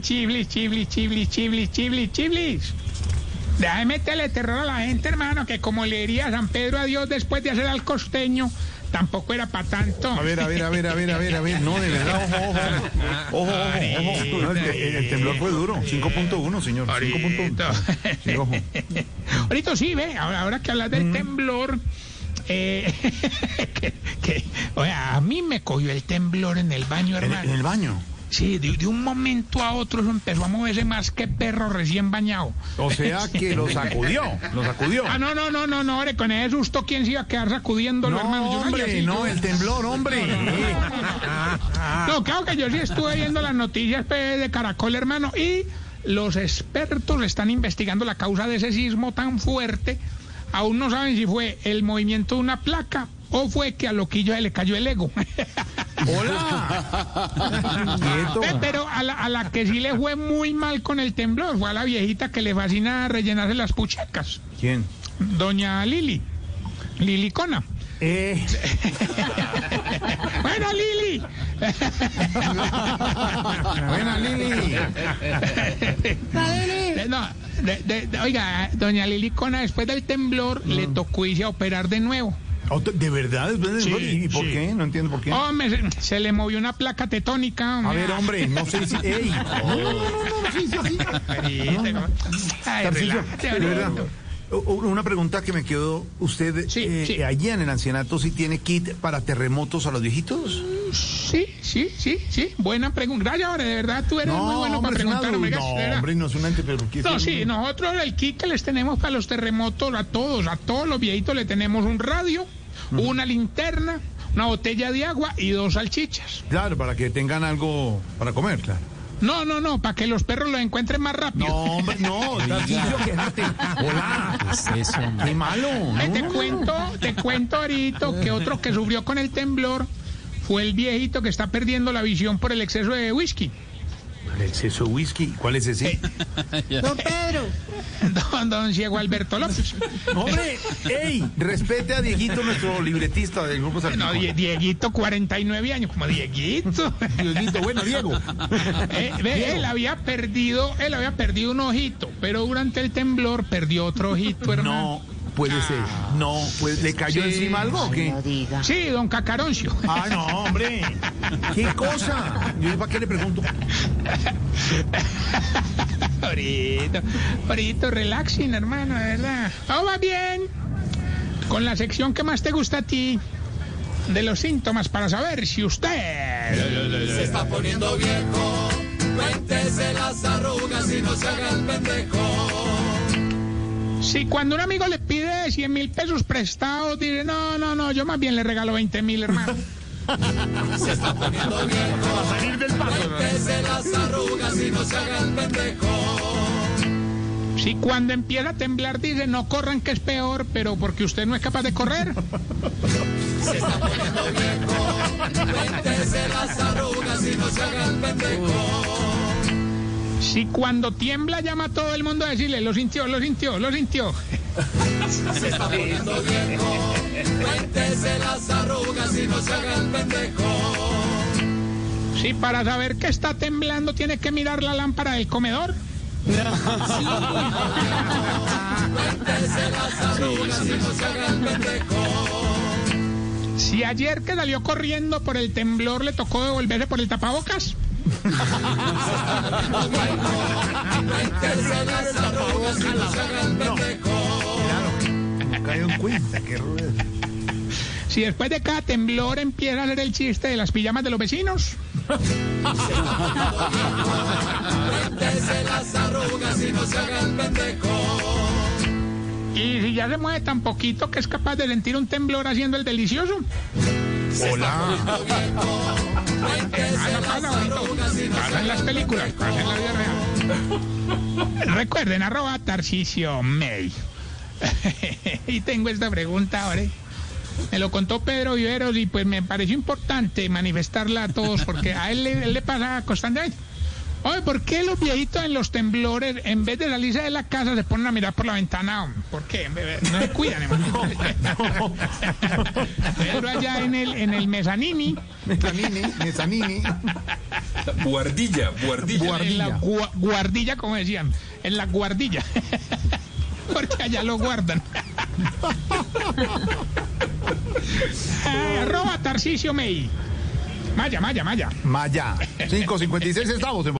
chiblis, chiblis, chiblis, chiblis, chiblis, chiblis. Deja de meterle terror a la gente, hermano, que como le diría San Pedro a Dios después de hacer al costeño, tampoco era para tanto. A ver, a ver, a ver, a ver, a ver, a ver. No, de verdad, ojo, ojo. Ojo, ojo, ojo. No, el, el- el temblor fue duro. 5.1, señor. 5.1. Sí, ojo. Ahorita sí, ve, ahora, ahora que hablas del temblor, eh, que, que, oye, a mí me cogió el temblor en el baño, hermano. en el baño. Sí, de, de un momento a otro eso empezó a moverse más que perro recién bañado. O sea que lo sacudió. Lo sacudió. Ah, no, no, no, no, no, hombre, con ese susto, ¿quién se iba a quedar sacudiéndolo, No, hermano? Yo hombre, así, no, yo- el temblor, hombre. No, claro que yo sí estuve viendo las noticias pues, de Caracol, hermano, y los expertos están investigando la causa de ese sismo tan fuerte. Aún no saben si fue el movimiento de una placa o fue que a Loquillo se le cayó el ego. Hola. Eh, Pero a la, a la que sí le fue muy mal con el temblor fue a la viejita que le fascina rellenarse las puchecas, ¿Quién? doña Lili, Lilicona. Eh. Bueno, Lili. Buena, Lili. Eh, No, de- de- de- oiga, doña Lilicona, después del temblor le tocó irse a operar de nuevo. ¿De verdad? ¿Después del Sí? ¿Y por sí. qué? No entiendo por qué. Hombre, se, se le movió una placa tetónica. A ver, hombre, no sé si. ¡Ey! No, no, no, no, no, sí, sí, sí. Ay, Tarcisio, relájate, de verdad. Una pregunta que me quedó. ¿Usted Sí, eh, sí. allá en el ancianato sí tiene kit para terremotos a los viejitos? Sí, sí, sí, sí. Buena pregunta. Gracias, hombre, de verdad, tú eres muy bueno para es una preguntar. hombre, No, hombre, no es un ente, pero ¿qué No, sí, nosotros el kit que les tenemos para los terremotos, a todos, a todos los viejitos le tenemos un radio, una linterna, una botella de agua y dos salchichas. Claro, para que tengan algo para comer, claro. No, no, no, para que los perros lo encuentren más rápido. No, hombre, no, quédate. Hola. ¿Qué es eso, hombre? Qué malo. Eh, te no. cuento, te cuento ahorita que otro que sufrió con el temblor fue el viejito que está perdiendo la visión por el exceso de whisky. El exceso de whisky. ¿Cuál es ese? Don Pedro, Don, don Ciego Alberto López. Hombre, ey, respete a Dieguito, nuestro libretista del grupo No, Salpicón. Die- Dieguito, 49 años, como Dieguito. Dieguito, bueno, Diego. Eh, ve, él había perdido, él había perdido un ojito, pero durante el temblor perdió otro ojito, hermano. No puede ser. No, pues, ¿le cayó Sí. encima algo o qué? no diga. Sí, don Cacaroncio. Ah, no, hombre. ¿Qué cosa? Yo para qué le pregunto. Ahorita, ahorita, relaxing, hermano, de verdad. Todo va bien. Con la sección que más te gusta a ti, de los síntomas, para saber si usted... Se está poniendo viejo, cuéntese las arrugas y no se haga el pendejo. Si cuando un amigo le pide 100 mil pesos prestados, dice, no, no, no, yo más bien le regalo 20 mil, hermano. Se está poniendo viejo, cuéntese las arrugas y no se haga el pendejo. Si cuando empieza a temblar dice, no corran que es peor, pero porque usted no es capaz de correr. Se está poniendo viejo, las arrugas y no se haga el pendejo. Si cuando tiembla llama a todo el mundo a decirle, lo sintió, lo sintió, lo sintió. Se está poniendo viejo, cuéntese las arrugas y no se haga el pendejo. Si para saber que está temblando tiene que mirar la lámpara del comedor. Cuéntese las arrugas y no se haga el pendejo. Si ayer que salió corriendo por el temblor le tocó devolverse por el tapabocas. Si después de cada temblor empieza a hacer el chiste de las pijamas de los vecinos. Y si ya se mueve tan poquito que es capaz de sentir un temblor haciendo el delicioso. Hola. Las películas, la vida real. Recuerden, arroba Tarcisio May. y tengo esta pregunta ahora. Me lo contó Pedro Viveros y pues me pareció importante manifestarla a todos porque a él le, él le pasa constantemente. Oye, ¿por qué los viejitos en los temblores, en vez de la lisa de la casa, se ponen a mirar por la ventana? ¿Por qué? No se cuidan, hermano. No, Pero allá en el, en el mezanini. Mezanini, mezanini. Guardilla, guardilla. guardilla. En la guardilla, como decían. En la guardilla. Porque allá lo guardan. Ah, arroba Tarcisio May. Maya, Maya, Maya. Maya. 5.56 estamos en...